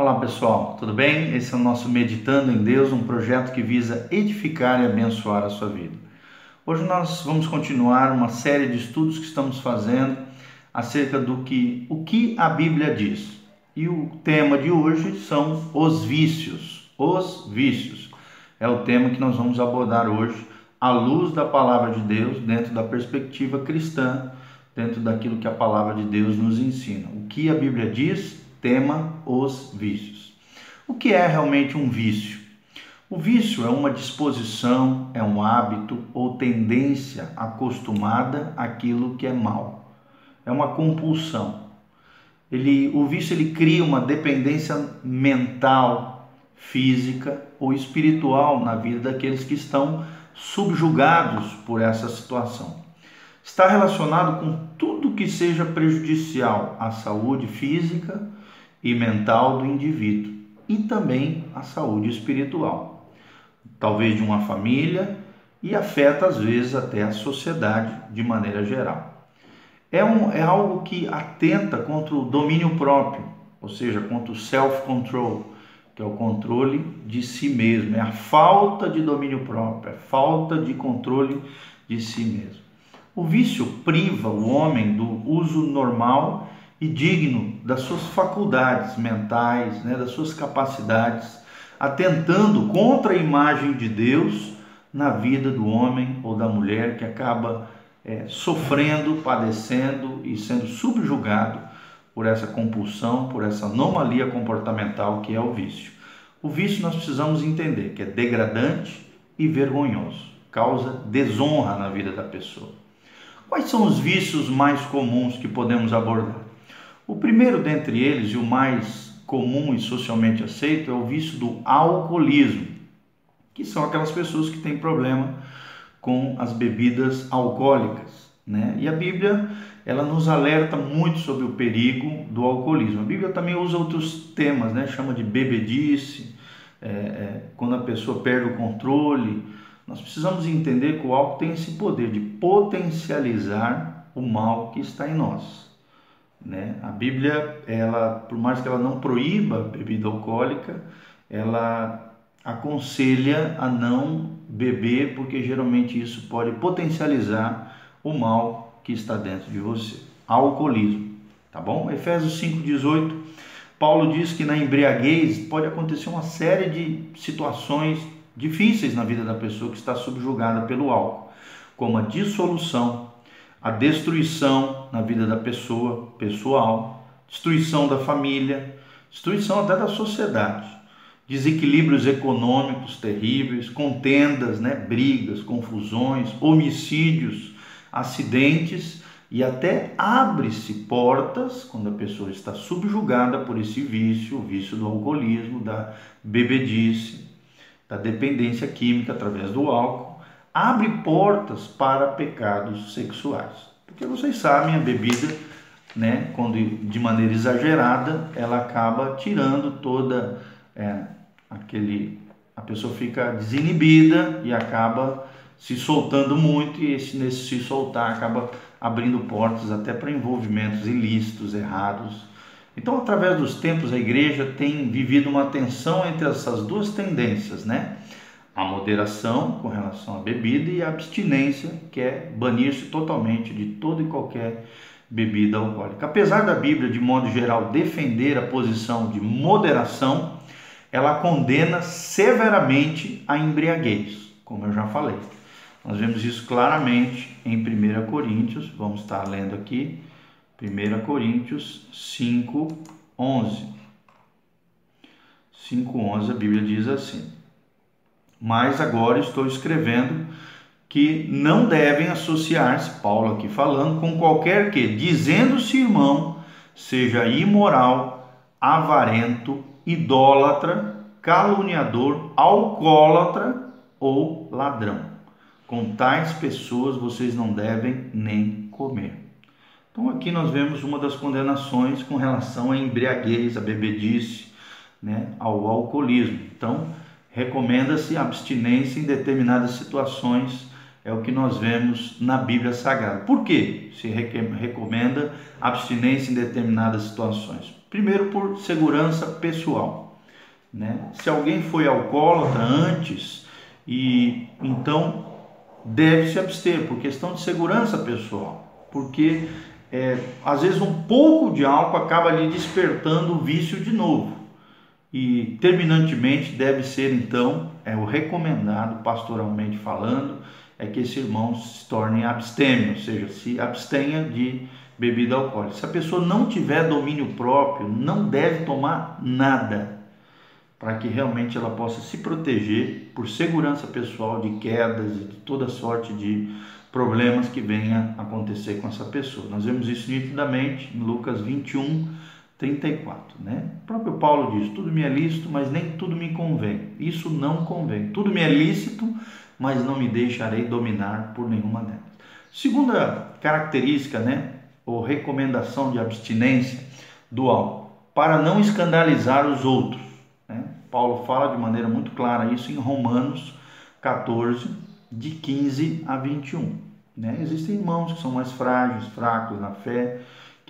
Olá pessoal, tudo bem? Esse é o nosso Meditando em Deus, um projeto que visa edificar e abençoar a sua vida. Hoje nós vamos continuar uma série de estudos que estamos fazendo acerca do que o que a Bíblia diz. E o tema de hoje são os vícios. Os vícios é o tema que nós vamos abordar hoje à luz da palavra de Deus, dentro da perspectiva cristã, dentro daquilo que a palavra de Deus nos ensina. O que a Bíblia diz tema os vícios. O que é realmente um vício? O vício é uma disposição, é um hábito ou tendência acostumada àquilo que é mal. É uma compulsão. Ele, o vício ele cria uma dependência mental, física ou espiritual na vida daqueles que estão subjugados por essa situação. Está relacionado com tudo que seja prejudicial à saúde física, e mental do indivíduo e também a saúde espiritual, talvez de uma família e afeta às vezes até a sociedade de maneira geral. É, um, é algo que atenta contra o domínio próprio, ou seja, contra o self-control, que é o controle de si mesmo, é a falta de domínio próprio, é a falta de controle de si mesmo. O vício priva o homem do uso normal e digno das suas faculdades mentais, né, das suas capacidades, atentando contra a imagem de Deus na vida do homem ou da mulher que acaba é, sofrendo, padecendo e sendo subjugado por essa compulsão, por essa anomalia comportamental que é o vício. O vício nós precisamos entender que é degradante e vergonhoso, causa desonra na vida da pessoa. Quais são os vícios mais comuns que podemos abordar? O primeiro dentre eles, e o mais comum e socialmente aceito, é o vício do alcoolismo, que são aquelas pessoas que têm problema com as bebidas alcoólicas. Né? E a Bíblia ela nos alerta muito sobre o perigo do alcoolismo. A Bíblia também usa outros temas, né? chama de bebedice, é, é, quando a pessoa perde o controle. Nós precisamos entender que o álcool tem esse poder de potencializar o mal que está em nós. Né? A Bíblia, ela, por mais que ela não proíba bebida alcoólica, ela aconselha a não beber, porque geralmente isso pode potencializar o mal que está dentro de você. Alcoolismo, tá bom? Efésios 5:18, Paulo diz que na embriaguez pode acontecer uma série de situações difíceis na vida da pessoa que está subjugada pelo álcool, como a dissolução, a destruição na vida da pessoa, pessoal, destruição da família, destruição até da sociedade, desequilíbrios econômicos terríveis, contendas, né, brigas, confusões, homicídios, acidentes e até abre-se portas quando a pessoa está subjugada por esse vício, o vício do alcoolismo, da bebedice, da dependência química através do álcool abre portas para pecados sexuais. Porque vocês sabem, a bebida, né, quando de maneira exagerada, ela acaba tirando toda é, aquele a pessoa fica desinibida e acaba se soltando muito e esse nesse se soltar acaba abrindo portas até para envolvimentos ilícitos, errados. Então, através dos tempos, a igreja tem vivido uma tensão entre essas duas tendências, né? A moderação com relação à bebida e a abstinência, que é banir-se totalmente de toda e qualquer bebida alcoólica. Apesar da Bíblia, de modo geral, defender a posição de moderação, ela condena severamente a embriaguez, como eu já falei. Nós vemos isso claramente em 1 Coríntios, vamos estar lendo aqui, 1 Coríntios 5, 11. 5, 11, a Bíblia diz assim: mas agora estou escrevendo que não devem associar-se, Paulo aqui falando, com qualquer que, dizendo-se irmão, seja imoral, avarento, idólatra, caluniador, alcoólatra ou ladrão. Com tais pessoas vocês não devem nem comer. Então aqui nós vemos uma das condenações com relação à embriaguez, à bebedice, né, ao alcoolismo. Então, recomenda-se abstinência em determinadas situações é o que nós vemos na Bíblia Sagrada. Por que se recomenda abstinência em determinadas situações? Primeiro, por segurança pessoal. Né? Se alguém foi alcoólatra antes e então deve se abster por questão de segurança pessoal, porque é, às vezes um pouco de álcool acaba lhe despertando o vício de novo. E terminantemente deve ser então é o recomendado pastoralmente falando é que esse irmão se torne abstêmio, ou seja, se abstenha de bebida alcoólica. Se a pessoa não tiver domínio próprio, não deve tomar nada, para que realmente ela possa se proteger por segurança pessoal de quedas e de toda sorte de problemas que venha acontecer com essa pessoa. Nós vemos isso nitidamente em Lucas 21, 34, né? O próprio Paulo diz: tudo me é lícito, mas nem tudo me convém. Isso não convém. Tudo me é lícito, mas não me deixarei dominar por nenhuma delas. Segunda característica, né, ou recomendação de abstinência do álcool, para não escandalizar os outros. Né? Paulo fala de maneira muito clara isso em Romanos 14, de 15 a 21. Né? Existem irmãos que são mais frágeis, fracos na fé,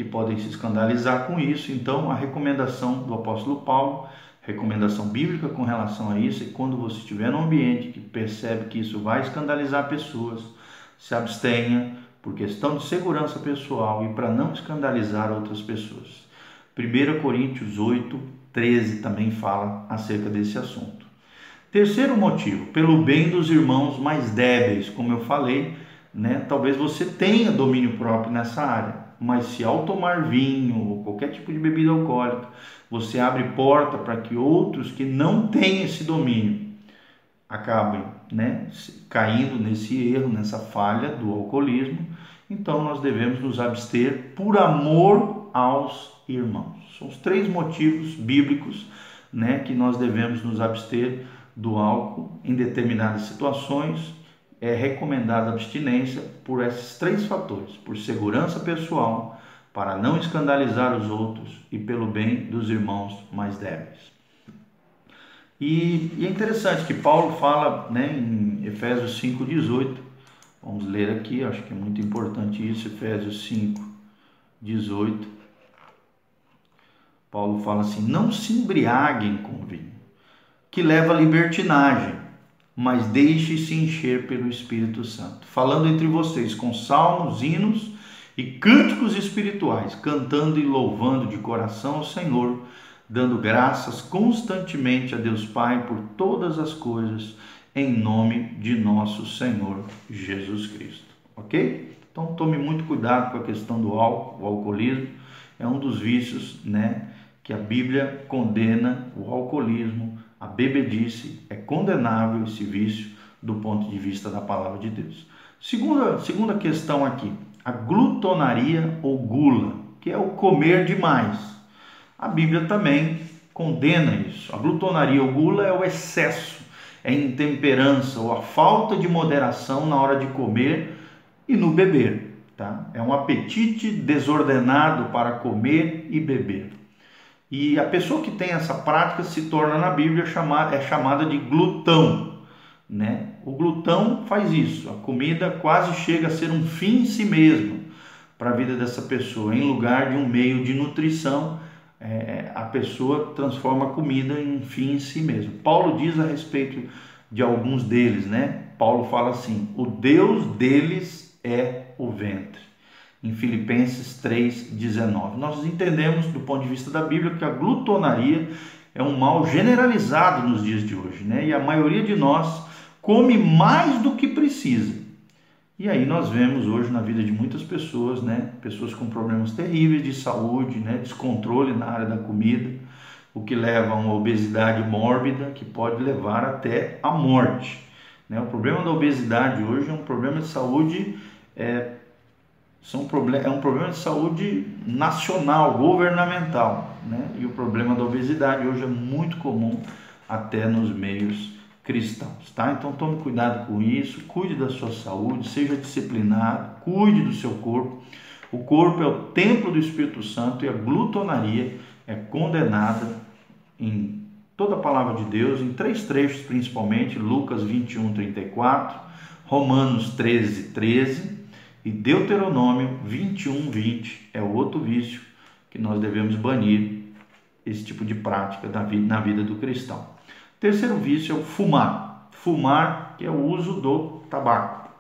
que podem se escandalizar com isso. Então, a recomendação do apóstolo Paulo recomendação bíblica com relação a isso é quando você estiver num ambiente que percebe que isso vai escandalizar pessoas, se abstenha por questão de segurança pessoal e para não escandalizar outras pessoas. 1 Coríntios 8, 13 também fala acerca desse assunto. Terceiro motivo, pelo bem dos irmãos mais débeis, como eu falei, né? Talvez você tenha domínio próprio nessa área, mas se ao tomar vinho ou qualquer tipo de bebida alcoólica, você abre porta para que outros que não têm esse domínio acabem né, caindo nesse erro, nessa falha do alcoolismo. Então nós devemos nos abster por amor aos irmãos. São os três motivos bíblicos né, que nós devemos nos abster do álcool em determinadas situações. É recomendada abstinência por esses três fatores: por segurança pessoal, para não escandalizar os outros e pelo bem dos irmãos mais débeis. E, e é interessante que Paulo fala né, em Efésios 5,18, vamos ler aqui, acho que é muito importante isso, Efésios 5, 18. Paulo fala assim: Não se embriaguem com vinho, que leva à libertinagem, mas deixe-se encher pelo Espírito Santo, falando entre vocês com salmos, hinos e cânticos espirituais, cantando e louvando de coração ao Senhor, dando graças constantemente a Deus Pai por todas as coisas, em nome de nosso Senhor Jesus Cristo. Ok? Então tome muito cuidado com a questão do álcool, o alcoolismo é um dos vícios, né, que a Bíblia condena o alcoolismo, a bebedice, é condenável esse vício do ponto de vista da palavra de Deus. Segunda, segunda questão aqui, a glutonaria ou gula, que é o comer demais. A Bíblia também condena isso. A glutonaria ou gula é o excesso, é a intemperança ou a falta de moderação na hora de comer e no beber. Tá? É um apetite desordenado para comer e beber. E a pessoa que tem essa prática se torna na Bíblia chamada, é chamada de glutão. Né? O glutão faz isso, a comida quase chega a ser um fim em si mesmo para a vida dessa pessoa. Em lugar de um meio de nutrição, é, a pessoa transforma a comida em um fim em si mesmo. Paulo diz a respeito de alguns deles, né? Paulo fala assim: o Deus deles é o ventre. Em Filipenses 3,19. Nós entendemos, do ponto de vista da Bíblia, que a glutonaria é um mal generalizado nos dias de hoje, né? E a maioria de nós come mais do que precisa. E aí nós vemos hoje na vida de muitas pessoas, né, pessoas com problemas terríveis de saúde, né, descontrole na área da comida, o que leva a uma obesidade mórbida que pode levar até a morte. Né? O problema da obesidade hoje é um problema de saúde é, são é um problema de saúde nacional, governamental, né? E o problema da obesidade hoje é muito comum até nos meios cristãos, tá? Então tome cuidado com isso, cuide da sua saúde, seja disciplinado, cuide do seu corpo. O corpo é o templo do Espírito Santo e a glutonaria é condenada em toda a palavra de Deus, em três trechos principalmente, Lucas 21, 34, Romanos 13, 13 e Deuteronômio 21, 20 é outro vício que nós devemos banir esse tipo de prática na vida do cristão. Terceiro vício é o fumar. Fumar, que é o uso do tabaco.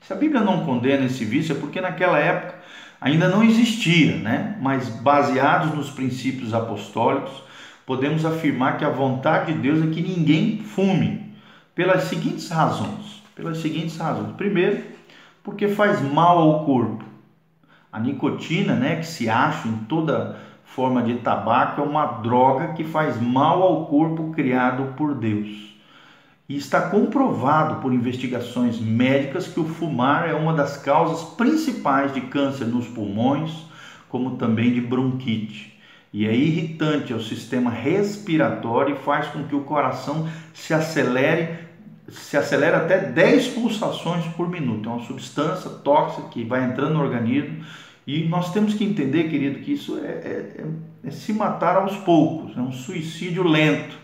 Se a Bíblia não condena esse vício, é porque naquela época ainda não existia, né? Mas baseados nos princípios apostólicos, podemos afirmar que a vontade de Deus é que ninguém fume, pelas seguintes razões. Pelas seguintes razões. Primeiro, porque faz mal ao corpo. A nicotina, né, que se acha em toda forma de tabaco, é uma droga que faz mal ao corpo criado por Deus. E está comprovado por investigações médicas que o fumar é uma das causas principais de câncer nos pulmões, como também de bronquite. E é irritante ao sistema respiratório e faz com que o coração se acelere, se acelere até 10 pulsações por minuto. É uma substância tóxica que vai entrando no organismo e nós temos que entender, querido, que isso é, é, é, é se matar aos poucos, é um suicídio lento.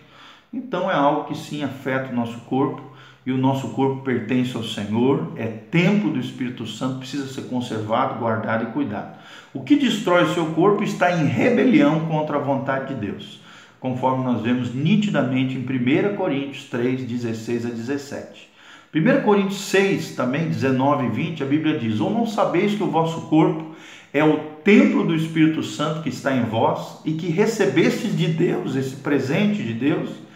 Então é algo que sim afeta o nosso corpo e o nosso corpo pertence ao Senhor, é templo do Espírito Santo, precisa ser conservado, guardado e cuidado. O que destrói o seu corpo está em rebelião contra a vontade de Deus, conforme nós vemos nitidamente em 1 Coríntios 3, 16 a 17. 1 Coríntios 6, também 19 e 20, a Bíblia diz: Ou não sabeis que o vosso corpo é o templo do Espírito Santo que está em vós e que recebestes de Deus, esse presente de Deus?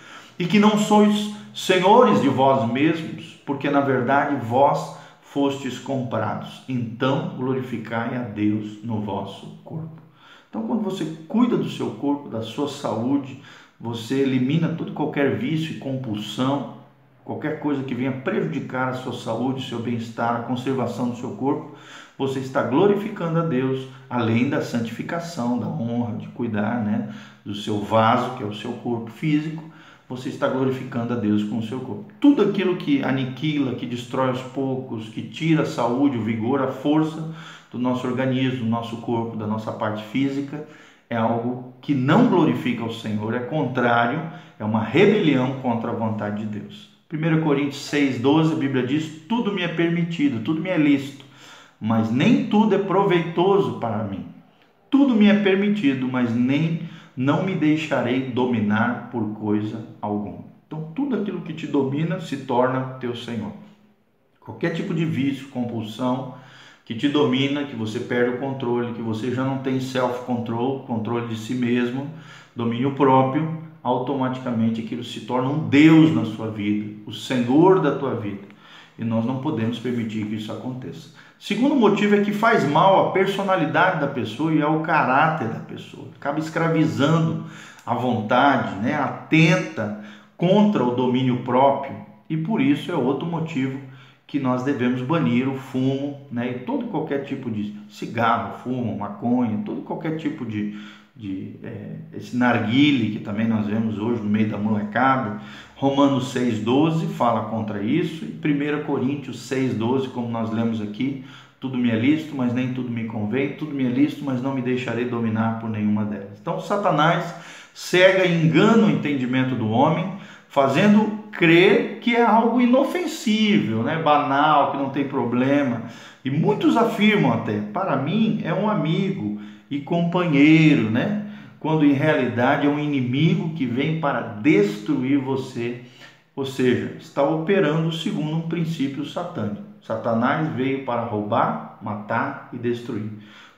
e que não sois senhores de vós mesmos, porque na verdade vós fostes comprados. Então glorificai a Deus no vosso corpo. Então, quando você cuida do seu corpo, da sua saúde, você elimina todo qualquer vício e compulsão, qualquer coisa que venha prejudicar a sua saúde, seu bem-estar, a conservação do seu corpo, você está glorificando a Deus, além da santificação, da honra, de cuidar né, do seu vaso, que é o seu corpo físico, você está glorificando a Deus com o seu corpo. Tudo aquilo que aniquila, que destrói aos poucos, que tira a saúde, o vigor, a força do nosso organismo, do nosso corpo, da nossa parte física, é algo que não glorifica o Senhor, é contrário, é uma rebelião contra a vontade de Deus. 1 Coríntios 6,12, a Bíblia diz: Tudo me é permitido, tudo me é lícito, mas nem tudo é proveitoso para mim. Tudo me é permitido, mas nem não me deixarei dominar por coisa alguma. Então, tudo aquilo que te domina se torna teu Senhor. Qualquer tipo de vício, compulsão que te domina, que você perde o controle, que você já não tem self-control, controle de si mesmo, domínio próprio, automaticamente aquilo se torna um Deus na sua vida, o Senhor da tua vida. E nós não podemos permitir que isso aconteça. Segundo motivo é que faz mal à personalidade da pessoa e ao caráter da pessoa. Acaba escravizando a vontade, né? atenta contra o domínio próprio. E por isso é outro motivo que nós devemos banir o fumo, né? E todo qualquer tipo de cigarro, fumo, maconha, todo qualquer tipo de, de é, esse narguile que também nós vemos hoje no meio da molecada. Romanos 6,12 fala contra isso, e 1 Coríntios 6,12, como nós lemos aqui, tudo me é lícito, mas nem tudo me convém, tudo me é lícito, mas não me deixarei dominar por nenhuma delas. Então, Satanás cega e engana o entendimento do homem, fazendo crer que é algo inofensível, né? banal, que não tem problema. E muitos afirmam até, para mim é um amigo, e companheiro, né? Quando em realidade é um inimigo que vem para destruir você, ou seja, está operando segundo um princípio satânico. Satanás veio para roubar, matar e destruir.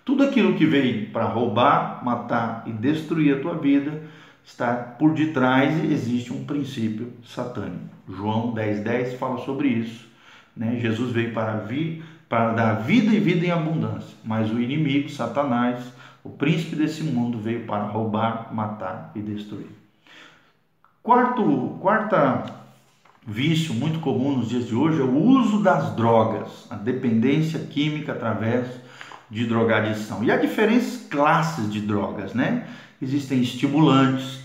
Tudo aquilo que veio para roubar, matar e destruir a tua vida está por detrás existe um princípio satânico. João 10:10 10 fala sobre isso. Né? Jesus veio para vir para dar vida e vida em abundância, mas o inimigo, Satanás, o príncipe desse mundo veio para roubar, matar e destruir. Quarto, quarta vício muito comum nos dias de hoje é o uso das drogas, a dependência química através de drogadição. E há diferentes classes de drogas, né? Existem estimulantes,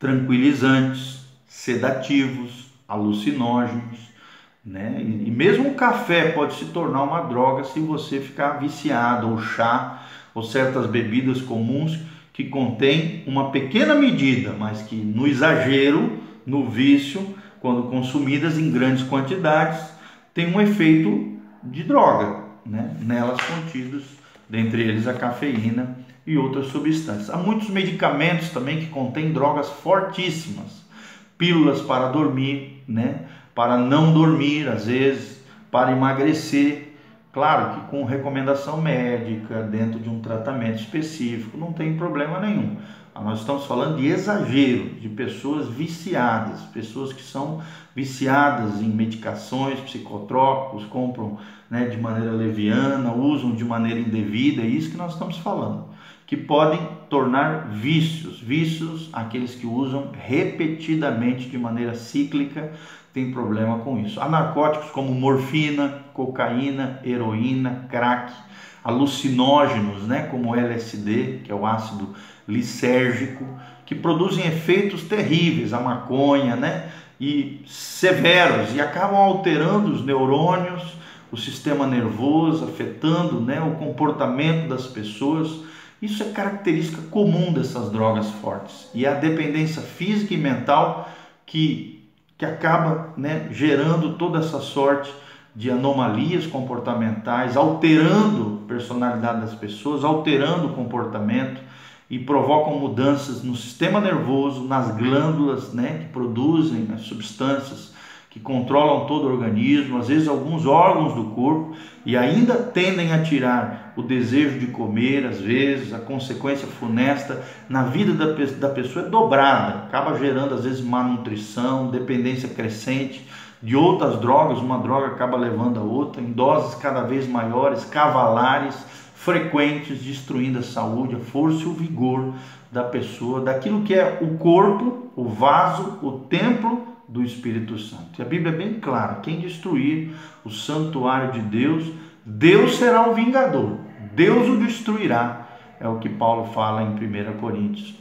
tranquilizantes, sedativos, alucinógenos, né? E mesmo o café pode se tornar uma droga se você ficar viciado, ou chá ou certas bebidas comuns que contêm uma pequena medida, mas que no exagero, no vício, quando consumidas em grandes quantidades, tem um efeito de droga, né? nelas contidos, dentre eles a cafeína e outras substâncias. Há muitos medicamentos também que contêm drogas fortíssimas, pílulas para dormir, né? para não dormir, às vezes, para emagrecer. Claro que com recomendação médica, dentro de um tratamento específico, não tem problema nenhum. Nós estamos falando de exagero, de pessoas viciadas, pessoas que são viciadas em medicações, psicotrópicos, compram né, de maneira leviana, usam de maneira indevida, é isso que nós estamos falando. Que podem tornar vícios, vícios aqueles que usam repetidamente de maneira cíclica, tem problema com isso. Há narcóticos como morfina, cocaína, heroína, crack, alucinógenos, né, como LSD, que é o ácido lisérgico, que produzem efeitos terríveis, a maconha, né, e severos e acabam alterando os neurônios, o sistema nervoso, afetando, né, o comportamento das pessoas. Isso é característica comum dessas drogas fortes. E é a dependência física e mental que que acaba né, gerando toda essa sorte de anomalias comportamentais, alterando a personalidade das pessoas, alterando o comportamento e provocam mudanças no sistema nervoso, nas glândulas né, que produzem as substâncias que controlam todo o organismo, às vezes alguns órgãos do corpo, e ainda tendem a tirar o desejo de comer, às vezes, a consequência funesta na vida da, da pessoa é dobrada, acaba gerando às vezes má nutrição, dependência crescente de outras drogas, uma droga acaba levando a outra, em doses cada vez maiores, cavalares, frequentes, destruindo a saúde, a força e o vigor da pessoa, daquilo que é o corpo, o vaso, o templo do Espírito Santo. E a Bíblia é bem clara: quem destruir o santuário de Deus, Deus será o vingador, Deus o destruirá. É o que Paulo fala em 1 Coríntios.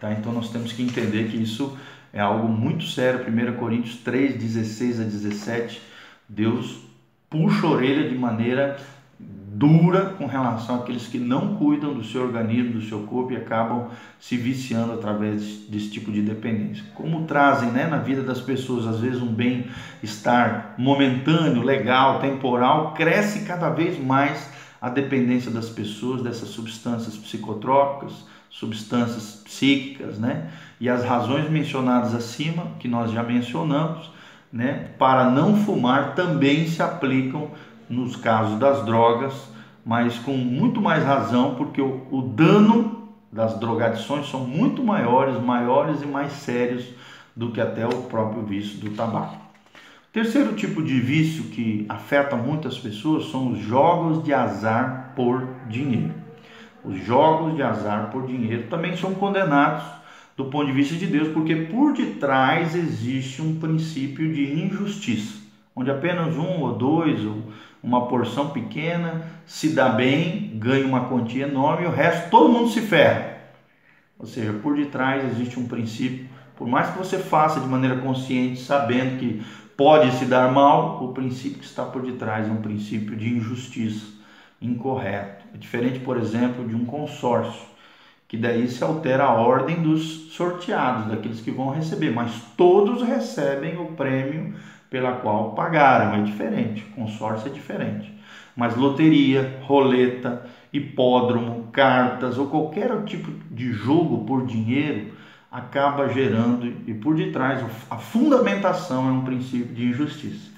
Tá? Então nós temos que entender que isso é algo muito sério. 1 Coríntios 3, 16 a 17. Deus puxa a orelha de maneira dura com relação àqueles que não cuidam do seu organismo, do seu corpo e acabam se viciando através desse tipo de dependência. Como trazem né, na vida das pessoas, às vezes, um bem-estar momentâneo, legal, temporal, cresce cada vez mais a dependência das pessoas dessas substâncias psicotrópicas, substâncias psíquicas, né? E as razões mencionadas acima, que nós já mencionamos, né, para não fumar também se aplicam nos casos das drogas, mas com muito mais razão, porque o, o dano das drogadições são muito maiores, maiores e mais sérios do que até o próprio vício do tabaco. Terceiro tipo de vício que afeta muitas pessoas são os jogos de azar por dinheiro. Os jogos de azar por dinheiro também são condenados do ponto de vista de Deus, porque por detrás existe um princípio de injustiça, onde apenas um ou dois ou uma porção pequena, se dá bem, ganha uma quantia enorme e o resto todo mundo se ferra. Ou seja, por detrás existe um princípio, por mais que você faça de maneira consciente, sabendo que pode se dar mal, o princípio que está por detrás é um princípio de injustiça, incorreto. É diferente, por exemplo, de um consórcio, que daí se altera a ordem dos sorteados, daqueles que vão receber, mas todos recebem o prêmio pela qual pagaram. É diferente, consórcio é diferente. Mas loteria, roleta, hipódromo, cartas ou qualquer tipo de jogo por dinheiro acaba gerando e por detrás a fundamentação é um princípio de injustiça.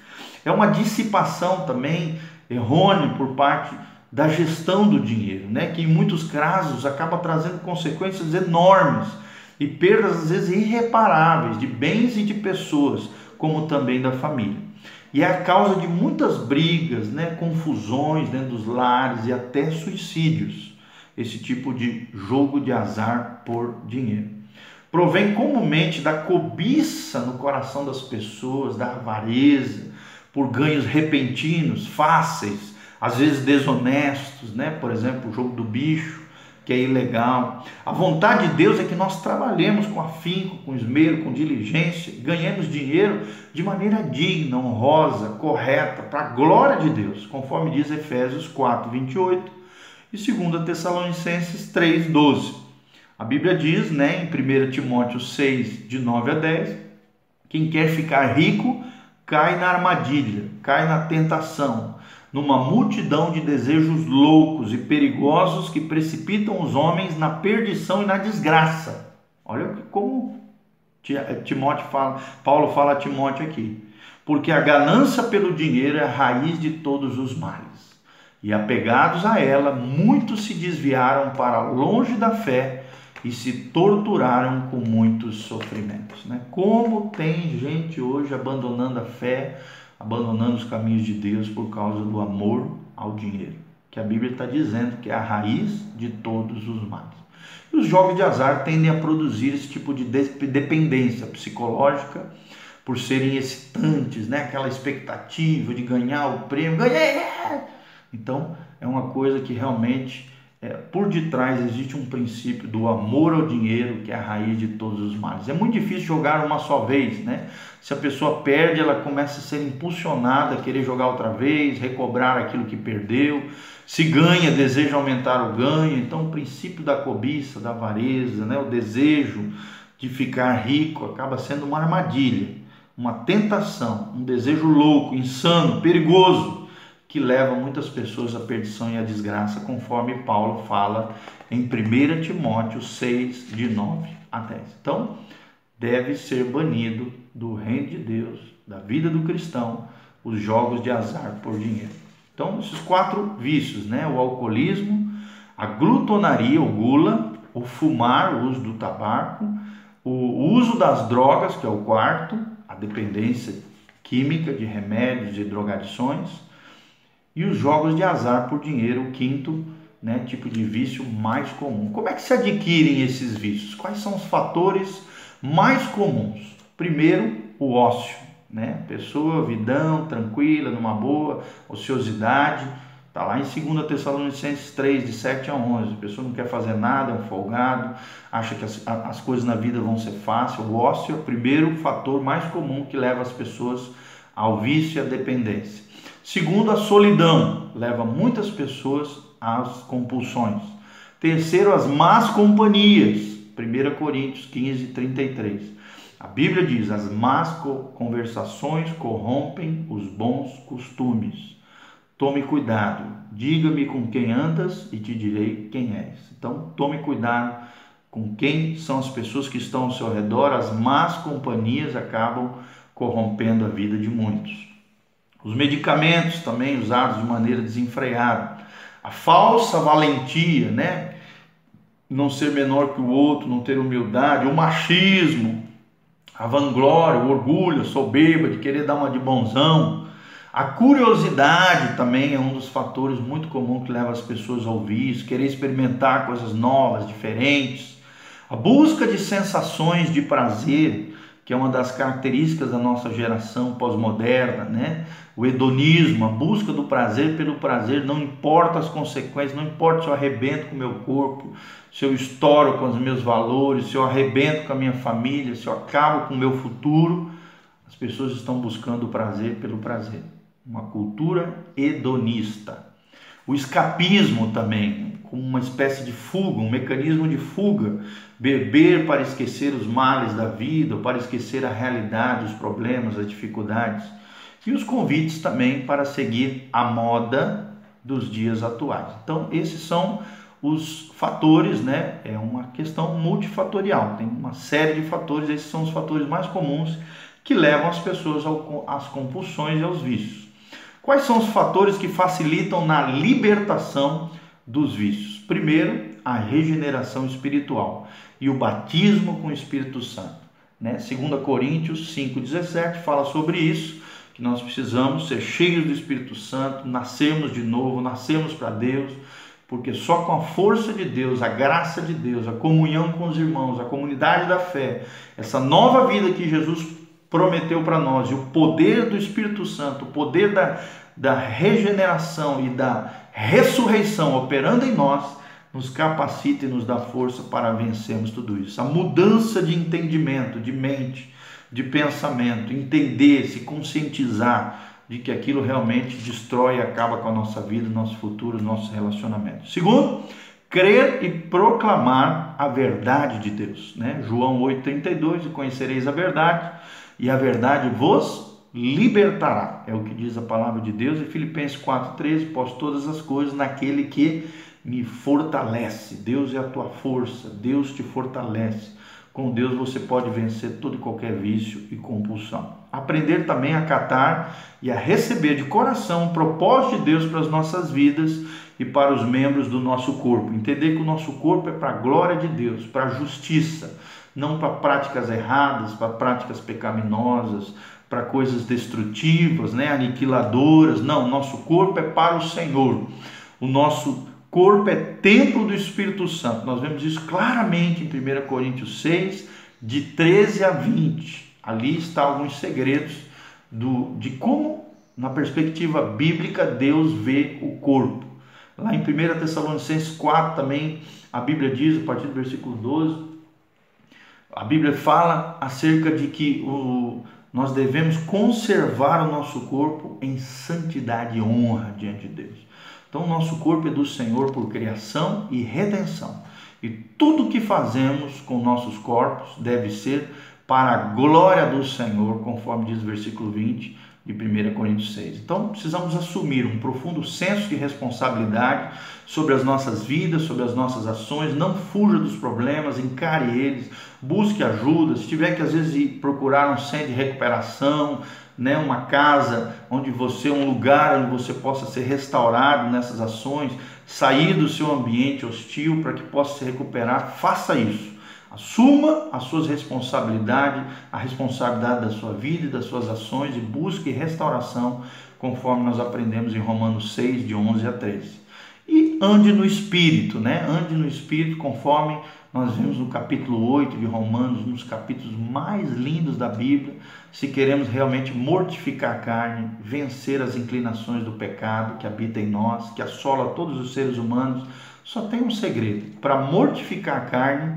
É uma dissipação também errônea por parte da gestão do dinheiro, né? que em muitos casos acaba trazendo consequências enormes e perdas às vezes irreparáveis de bens e de pessoas como também da família. E é a causa de muitas brigas, né, confusões dentro dos lares e até suicídios, esse tipo de jogo de azar por dinheiro. Provém comumente da cobiça no coração das pessoas, da avareza, por ganhos repentinos, fáceis, às vezes desonestos, né? Por exemplo, o jogo do bicho, que é ilegal. A vontade de Deus é que nós trabalhemos com afinco, com esmero, com diligência, ganhemos dinheiro de maneira digna, honrosa, correta, para a glória de Deus, conforme diz Efésios 4, 28 e 2 Tessalonicenses 3, 12. A Bíblia diz, né, em 1 Timóteo 6, de 9 a 10, quem quer ficar rico cai na armadilha, cai na tentação, numa multidão de desejos loucos e perigosos que precipitam os homens na perdição e na desgraça. Olha como Timóteo fala, Paulo fala a Timóteo aqui. Porque a ganância pelo dinheiro é a raiz de todos os males. E apegados a ela, muitos se desviaram para longe da fé e se torturaram com muitos sofrimentos. Né? Como tem gente hoje abandonando a fé, abandonando os caminhos de Deus por causa do amor ao dinheiro, que a Bíblia está dizendo que é a raiz de todos os males. E os jogos de azar tendem a produzir esse tipo de dependência psicológica por serem excitantes, né? aquela expectativa de ganhar o prêmio, ganhei! Então é uma coisa que realmente é, por detrás existe um princípio do amor ao dinheiro, que é a raiz de todos os males. É muito difícil jogar uma só vez, né? Se a pessoa perde, ela começa a ser impulsionada a querer jogar outra vez, recobrar aquilo que perdeu. Se ganha, deseja aumentar o ganho. Então, o princípio da cobiça, da avareza, né? o desejo de ficar rico acaba sendo uma armadilha, uma tentação, um desejo louco, insano, perigoso que leva muitas pessoas à perdição e à desgraça, conforme Paulo fala em 1 Timóteo 6, de 9 a 10. Então, deve ser banido do reino de Deus, da vida do cristão, os jogos de azar por dinheiro. Então, esses quatro vícios, né? O alcoolismo, a glutonaria, o gula, o fumar, o uso do tabaco, o uso das drogas, que é o quarto, a dependência química de remédios e drogadições, e os jogos de azar por dinheiro, o quinto né, tipo de vício mais comum. Como é que se adquirem esses vícios? Quais são os fatores mais comuns? Primeiro, o ócio, né? Pessoa vidão, tranquila, numa boa, ociosidade. Está lá em 2 Tessalonicenses 3, de 7 a 11. A pessoa não quer fazer nada, é um folgado, acha que as, as coisas na vida vão ser fáceis. O ócio é o primeiro fator mais comum que leva as pessoas ao vício e à dependência. Segundo, a solidão leva muitas pessoas às compulsões. Terceiro, as más companhias. 1 Coríntios 15, 33. A Bíblia diz: as más conversações corrompem os bons costumes. Tome cuidado, diga-me com quem andas e te direi quem és. Então, tome cuidado com quem são as pessoas que estão ao seu redor. As más companhias acabam corrompendo a vida de muitos. Os medicamentos também usados de maneira desenfreada. A falsa valentia, né? Não ser menor que o outro, não ter humildade, o machismo, a vanglória, o orgulho, a soberba de querer dar uma de bonzão. A curiosidade também é um dos fatores muito comum que leva as pessoas ao vício, querer experimentar coisas novas, diferentes. A busca de sensações de prazer, que é uma das características da nossa geração pós-moderna, né? O hedonismo, a busca do prazer pelo prazer, não importa as consequências, não importa se eu arrebento com o meu corpo, se eu estouro com os meus valores, se eu arrebento com a minha família, se eu acabo com o meu futuro, as pessoas estão buscando o prazer pelo prazer. Uma cultura hedonista. O escapismo também, como uma espécie de fuga, um mecanismo de fuga, beber para esquecer os males da vida, para esquecer a realidade, os problemas, as dificuldades, e os convites também para seguir a moda dos dias atuais. Então, esses são os fatores, né? É uma questão multifatorial, tem uma série de fatores, esses são os fatores mais comuns que levam as pessoas às compulsões e aos vícios. Quais são os fatores que facilitam na libertação dos vícios. Primeiro, a regeneração espiritual e o batismo com o Espírito Santo. Né? 2 Coríntios 5,17 fala sobre isso, que nós precisamos ser cheios do Espírito Santo, nascermos de novo, nascermos para Deus, porque só com a força de Deus, a graça de Deus, a comunhão com os irmãos, a comunidade da fé, essa nova vida que Jesus prometeu para nós e o poder do Espírito Santo, o poder da, da regeneração e da ressurreição operando em nós, nos capacita e nos dá força para vencermos tudo isso. A mudança de entendimento, de mente, de pensamento, entender, se conscientizar de que aquilo realmente destrói e acaba com a nossa vida, nosso futuro, nossos relacionamentos. Segundo, crer e proclamar a verdade de Deus, né? João 8:32, e conhecereis a verdade, e a verdade vos libertará. É o que diz a palavra de Deus em Filipenses 4:13, posso todas as coisas naquele que me fortalece. Deus é a tua força, Deus te fortalece. Com Deus você pode vencer todo e qualquer vício e compulsão. Aprender também a catar e a receber de coração o propósito de Deus para as nossas vidas e para os membros do nosso corpo. Entender que o nosso corpo é para a glória de Deus, para a justiça, não para práticas erradas, para práticas pecaminosas, para coisas destrutivas, né, aniquiladoras. Não, nosso corpo é para o Senhor. O nosso corpo é templo do Espírito Santo. Nós vemos isso claramente em 1 Coríntios 6, de 13 a 20. Ali está alguns segredos do, de como, na perspectiva bíblica, Deus vê o corpo. Lá em 1 Tessalonicenses 4 também, a Bíblia diz, a partir do versículo 12, a Bíblia fala acerca de que o, nós devemos conservar o nosso corpo em santidade e honra diante de Deus. Então, o nosso corpo é do Senhor por criação e redenção. E tudo que fazemos com nossos corpos deve ser para a glória do Senhor, conforme diz o versículo 20 de 1 Coríntios 6. Então, precisamos assumir um profundo senso de responsabilidade sobre as nossas vidas, sobre as nossas ações. Não fuja dos problemas, encare eles, busque ajuda. Se tiver que, às vezes, ir procurar um centro de recuperação, né, uma casa onde você, um lugar onde você possa ser restaurado nessas ações, sair do seu ambiente hostil para que possa se recuperar, faça isso. Assuma as suas responsabilidades, a responsabilidade da sua vida e das suas ações e busque restauração, conforme nós aprendemos em Romanos 6, de 11 a 13. E ande no espírito, né? Ande no espírito conforme nós vemos no capítulo 8 de Romanos, um dos capítulos mais lindos da Bíblia, se queremos realmente mortificar a carne, vencer as inclinações do pecado que habita em nós, que assola todos os seres humanos, só tem um segredo. Para mortificar a carne,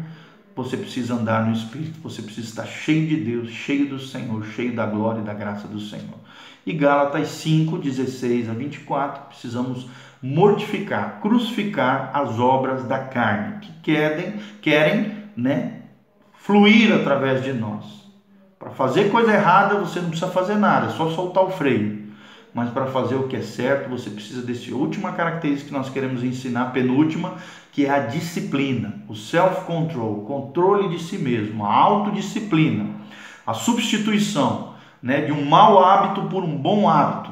você precisa andar no Espírito, você precisa estar cheio de Deus, cheio do Senhor, cheio da glória e da graça do Senhor. E Gálatas 5, 16 a 24, precisamos mortificar, crucificar as obras da carne que querem, querem né, fluir através de nós. Para fazer coisa errada, você não precisa fazer nada, é só soltar o freio. Mas para fazer o que é certo, você precisa desse última característica que nós queremos ensinar, penúltima, que é a disciplina, o self-control, controle de si mesmo, a autodisciplina, a substituição né, de um mau hábito por um bom hábito,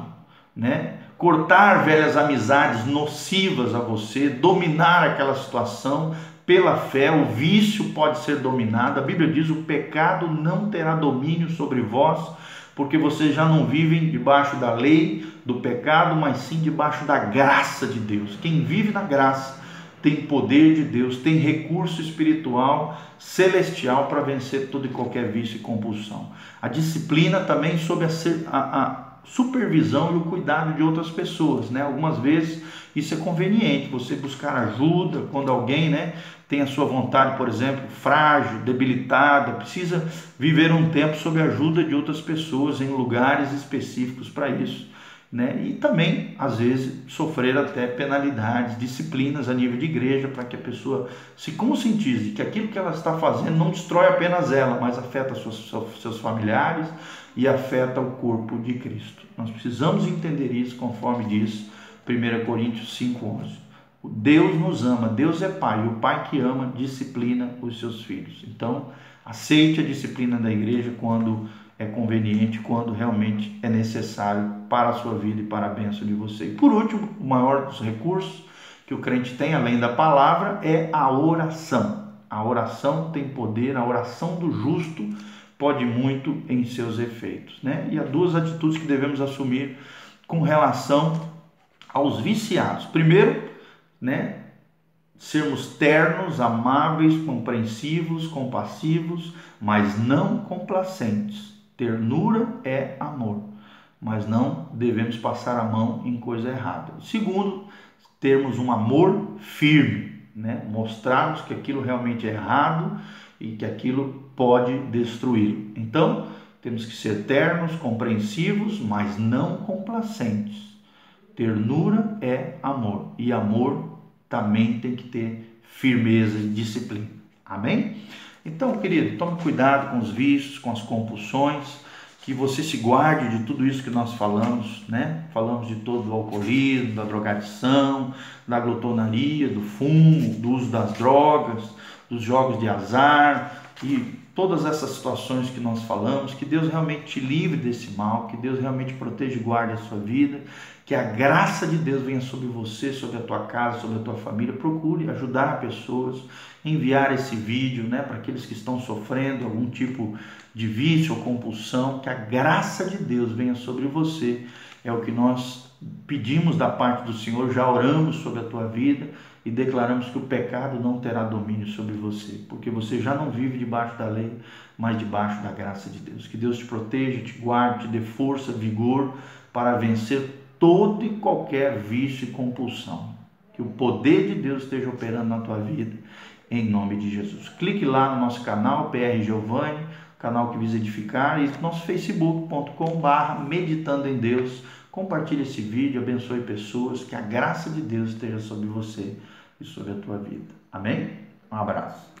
né? cortar velhas amizades nocivas a você, dominar aquela situação pela fé, o vício pode ser dominado. A Bíblia diz: o pecado não terá domínio sobre vós, porque vocês já não vivem debaixo da lei do pecado, mas sim debaixo da graça de Deus. Quem vive na graça tem poder de Deus, tem recurso espiritual celestial para vencer todo e qualquer vício e compulsão. A disciplina também sob a, a, a supervisão e o cuidado de outras pessoas, né? Algumas vezes isso é conveniente, você buscar ajuda quando alguém, né, tem a sua vontade, por exemplo, frágil, debilitada, precisa viver um tempo sob a ajuda de outras pessoas em lugares específicos para isso. Né? E também, às vezes, sofrer até penalidades, disciplinas a nível de igreja, para que a pessoa se conscientize que aquilo que ela está fazendo não destrói apenas ela, mas afeta seus, seus familiares e afeta o corpo de Cristo. Nós precisamos entender isso conforme diz 1 Coríntios 5,11. Deus nos ama, Deus é Pai, e o Pai que ama disciplina os seus filhos. Então, aceite a disciplina da igreja quando é conveniente, quando realmente é necessário para a sua vida e para a bênção de você. E por último, o maior dos recursos que o crente tem, além da palavra, é a oração. A oração tem poder, a oração do justo pode muito em seus efeitos. Né? E há duas atitudes que devemos assumir com relação aos viciados. Primeiro, né, sermos ternos, amáveis, compreensivos, compassivos, mas não complacentes. Ternura é amor, mas não devemos passar a mão em coisa errada. Segundo, termos um amor firme, né? mostrarmos que aquilo realmente é errado e que aquilo pode destruí-lo. Então, temos que ser ternos, compreensivos, mas não complacentes. Ternura é amor e amor também tem que ter firmeza e disciplina. Amém? Então, querido, tome cuidado com os vícios, com as compulsões que você se guarde de tudo isso que nós falamos, né? Falamos de todo o alcoolismo, da drogadição, da glutonaria, do fumo, do uso das drogas, dos jogos de azar e todas essas situações que nós falamos, que Deus realmente te livre desse mal, que Deus realmente proteja e guarde a sua vida, que a graça de Deus venha sobre você, sobre a tua casa, sobre a tua família. Procure ajudar pessoas, enviar esse vídeo né, para aqueles que estão sofrendo algum tipo de vício ou compulsão, que a graça de Deus venha sobre você. É o que nós pedimos da parte do Senhor, já oramos sobre a tua vida e declaramos que o pecado não terá domínio sobre você, porque você já não vive debaixo da lei, mas debaixo da graça de Deus. Que Deus te proteja, te guarde, te dê força, vigor para vencer todo e qualquer vício e compulsão. Que o poder de Deus esteja operando na tua vida, em nome de Jesus. Clique lá no nosso canal, PR Giovanni, canal que visa edificar, e nosso facebook.com/barra meditando em Deus. Compartilhe esse vídeo, abençoe pessoas, que a graça de Deus esteja sobre você e sobre a tua vida. Amém? Um abraço.